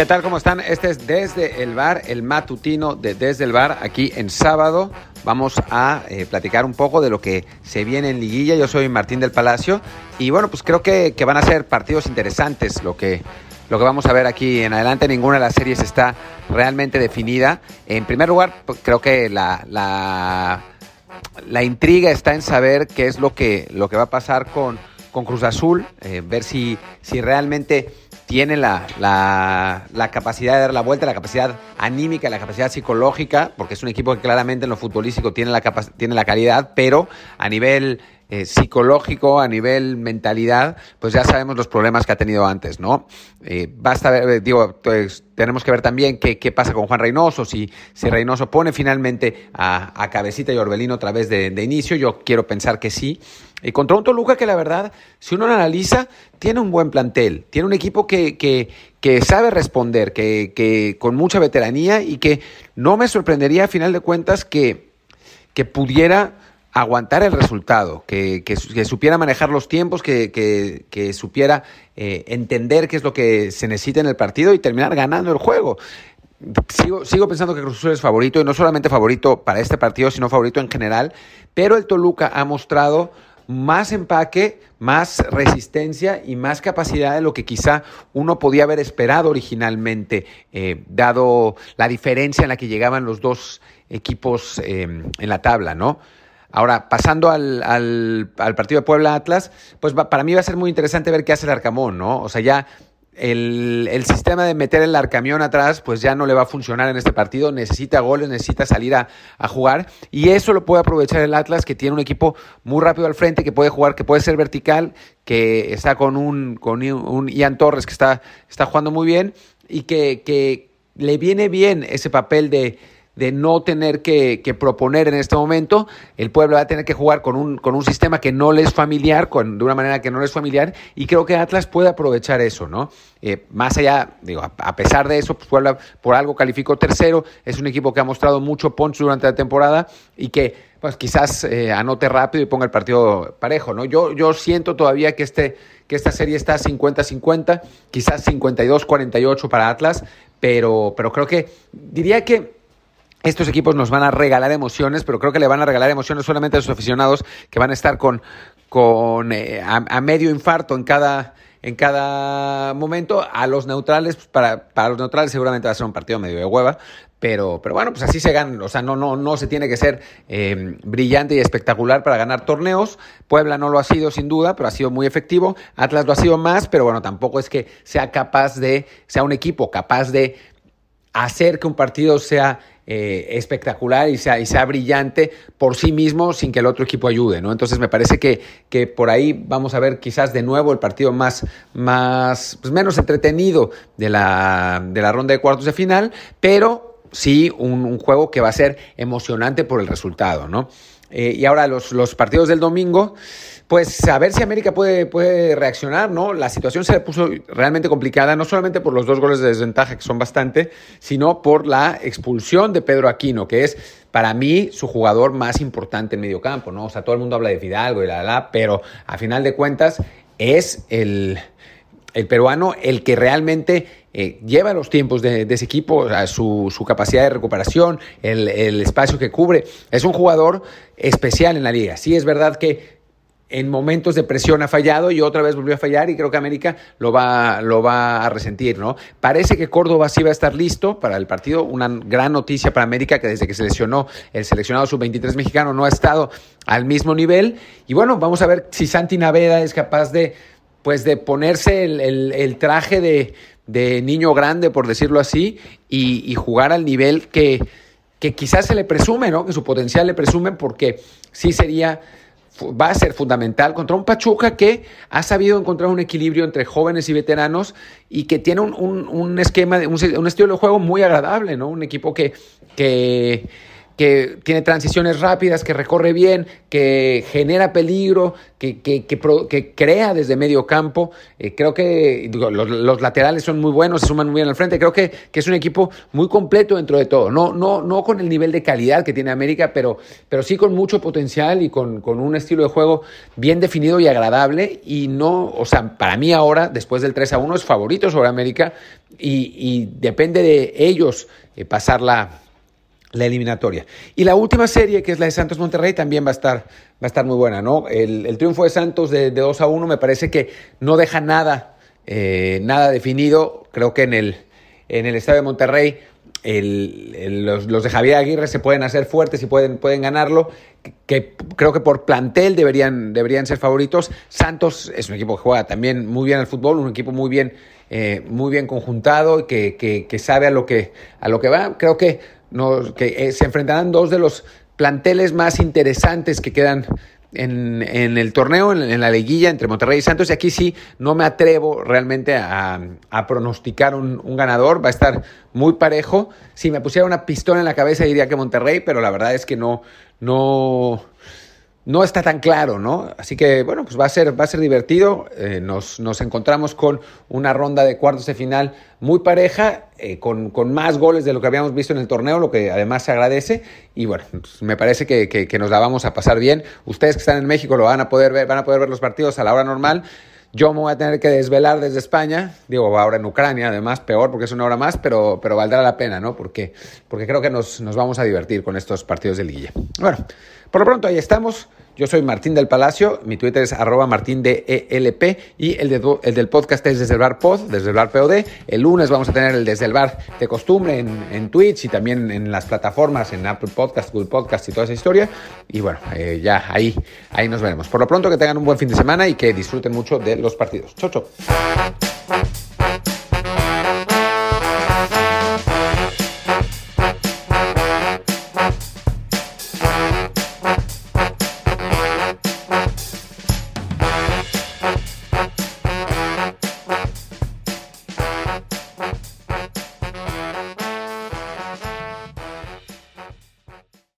¿Qué tal? ¿Cómo están? Este es Desde el Bar, el matutino de Desde el Bar, aquí en sábado. Vamos a eh, platicar un poco de lo que se viene en liguilla. Yo soy Martín del Palacio y bueno, pues creo que, van a ser partidos interesantes lo que, lo que vamos a ver aquí en adelante. Ninguna de las series está realmente definida. En primer lugar, pues, creo que la, la, la, intriga está en saber qué es lo que, lo que va a pasar con, con Cruz Azul, eh, ver si, si realmente tiene la, la, capacidad de dar la vuelta, la capacidad anímica, la capacidad psicológica, porque es un equipo que claramente en lo futbolístico tiene la, tiene la calidad, pero a nivel eh, psicológico, a nivel mentalidad, pues ya sabemos los problemas que ha tenido antes, ¿no? Eh, basta ver, eh, digo, pues, tenemos que ver también qué, qué, pasa con Juan Reynoso, si, si Reynoso pone finalmente a, a Cabecita y Orbelino otra vez de, de, inicio, yo quiero pensar que sí. Y contra un Toluca que la verdad, si uno lo analiza, tiene un buen plantel, tiene un equipo que, que, que sabe responder, que, que con mucha veteranía y que no me sorprendería a final de cuentas que, que pudiera aguantar el resultado, que, que, supiera manejar los tiempos, que, que supiera eh, entender qué es lo que se necesita en el partido y terminar ganando el juego. Sigo, sigo pensando que Cruz Azul es favorito y no solamente favorito para este partido, sino favorito en general, pero el Toluca ha mostrado más empaque, más resistencia y más capacidad de lo que quizá uno podía haber esperado originalmente, eh, dado la diferencia en la que llegaban los dos equipos eh, en la tabla, ¿no? Ahora, pasando al, al, partido de Puebla-Atlas, pues para mí va a ser muy interesante ver qué hace el Arcamón, ¿no? O sea, ya el, el, sistema de meter el arcamión atrás, pues ya no le va a funcionar en este partido. Necesita goles, necesita salir a, a, jugar. Y eso lo puede aprovechar el Atlas, que tiene un equipo muy rápido al frente, que puede jugar, que puede ser vertical, que está con un, con un Ian Torres que está, está jugando muy bien y que, que le viene bien ese papel de de no tener que, proponer en este momento. El pueblo va a tener que jugar con un, con un sistema que no le es familiar, con, de una manera que no le es familiar, y creo que Atlas puede aprovechar eso, ¿no? Eh, más allá, digo, a, pesar de eso, pues Puebla por algo calificó tercero, es un equipo que ha mostrado mucho poncho durante la temporada y que pues quizás eh, anote rápido y ponga el partido parejo, ¿no? Yo, yo siento todavía que, este, que esta serie está 50-50, quizás 52-48 para Atlas, pero, pero creo que diría que estos equipos nos van a regalar emociones, pero creo que le van a regalar emociones solamente a sus aficionados que van a estar con, con eh, a, medio infarto en cada, en cada momento. A los neutrales, pues, para, para los neutrales seguramente va a ser un partido medio de hueva, pero, pero bueno, pues así se ganan. O sea, no, no, no se tiene que ser eh, brillante y espectacular para ganar torneos. Puebla no lo ha sido sin duda, pero ha sido muy efectivo. Atlas lo ha sido más, pero bueno, tampoco es que sea capaz de, sea un equipo capaz de hacer que un partido sea eh, espectacular y sea, y sea brillante por sí mismo sin que el otro equipo ayude, ¿no? Entonces me parece que, que por ahí vamos a ver quizás de nuevo el partido más, más pues menos entretenido de la, de la ronda de cuartos de final, pero sí un, juego que va a ser emocionante por el resultado, ¿no? Eh, y ahora los, los partidos del domingo, pues a ver si América puede, puede reaccionar, ¿no? La situación se le puso realmente complicada, no solamente por los dos goles de desventaja, que son bastante, sino por la expulsión de Pedro Aquino, que es para mí su jugador más importante en medio campo, ¿no? O sea, todo el mundo habla de Fidalgo y la, la, pero a final de cuentas es el, el peruano el que realmente eh, lleva los tiempos de, ese equipo, su, su, capacidad de recuperación, el, el, espacio que cubre. Es un jugador especial en la liga. Sí, es verdad que en momentos de presión ha fallado y otra vez volvió a fallar y creo que América lo va, lo va a resentir, ¿no? Parece que Córdoba sí va a estar listo para el partido, una gran noticia para América que desde que se lesionó el seleccionado sub-23 mexicano no ha estado al mismo nivel y bueno, vamos a ver si Santi Naveda es capaz de pues de ponerse el, el, traje de, de, niño grande, por decirlo así, y, jugar al nivel que, que quizás se le presume, ¿no? Que su potencial le presume porque sí sería va a ser fundamental contra un Pachuca que ha sabido encontrar un equilibrio entre jóvenes y veteranos y que tiene un, un, esquema, un, un, estilo de juego muy agradable, ¿no? Un equipo que, que, que tiene transiciones rápidas, que recorre bien, que genera peligro, que, que, crea desde medio campo. Eh, creo que los, laterales son muy buenos, se suman muy bien al frente. Creo que, es un equipo muy completo dentro de todo. No, no, no con el nivel de calidad que tiene América, pero, pero sí con mucho potencial y con, un estilo de juego bien definido y agradable. Y no, o sea, para mí ahora, después del 3 a 1, es favorito sobre América y, depende de ellos eh, pasar la eliminatoria. Y la última serie, que es la de Santos Monterrey, también va a estar, va a estar muy buena, ¿no? El, triunfo de Santos de, 2 a 1 me parece que no deja nada, eh, nada definido. Creo que en el, en el estadio de Monterrey los, de Javier Aguirre se pueden hacer fuertes y pueden, pueden ganarlo. Que, creo que por plantel deberían, deberían ser favoritos. Santos es un equipo que juega también muy bien al fútbol, un equipo muy bien, eh, muy bien conjuntado, que, que, que sabe a lo que, a lo que va. Creo que que eh, se enfrentarán dos de los planteles más interesantes que quedan en, el torneo, en, la liguilla entre Monterrey y Santos. Y aquí sí no me atrevo realmente a, pronosticar un, ganador. Va a estar muy parejo. Si me pusiera una pistola en la cabeza diría que Monterrey, pero la verdad es que no, no, no está tan claro, ¿no? Así que, bueno, pues va a ser, va a ser divertido. Eh, nos, nos, encontramos con una ronda de cuartos de final muy pareja, eh, con, con, más goles de lo que habíamos visto en el torneo, lo que además se agradece. Y bueno, pues me parece que, que, nos la vamos a pasar bien. Ustedes que están en México lo van a poder ver, van a poder ver los partidos a la hora normal. Yo me voy a tener que desvelar desde España, digo, ahora en Ucrania, además, peor porque es una hora más, pero, pero valdrá la pena, ¿no? Porque, porque creo que nos, nos vamos a divertir con estos partidos de liguilla. Bueno, por lo pronto ahí estamos. Yo soy Martín del Palacio, mi Twitter es arroba martín de ELP y el, el, del podcast es desde el bar pod, desde el bar POD. El lunes vamos a tener el desde el bar de costumbre en, en Twitch y también en las plataformas, en Apple Podcast, Google Podcast y toda esa historia. Y bueno, eh, ya ahí, ahí nos veremos. Por lo pronto que tengan un buen fin de semana y que disfruten mucho de los partidos. Chau, chau.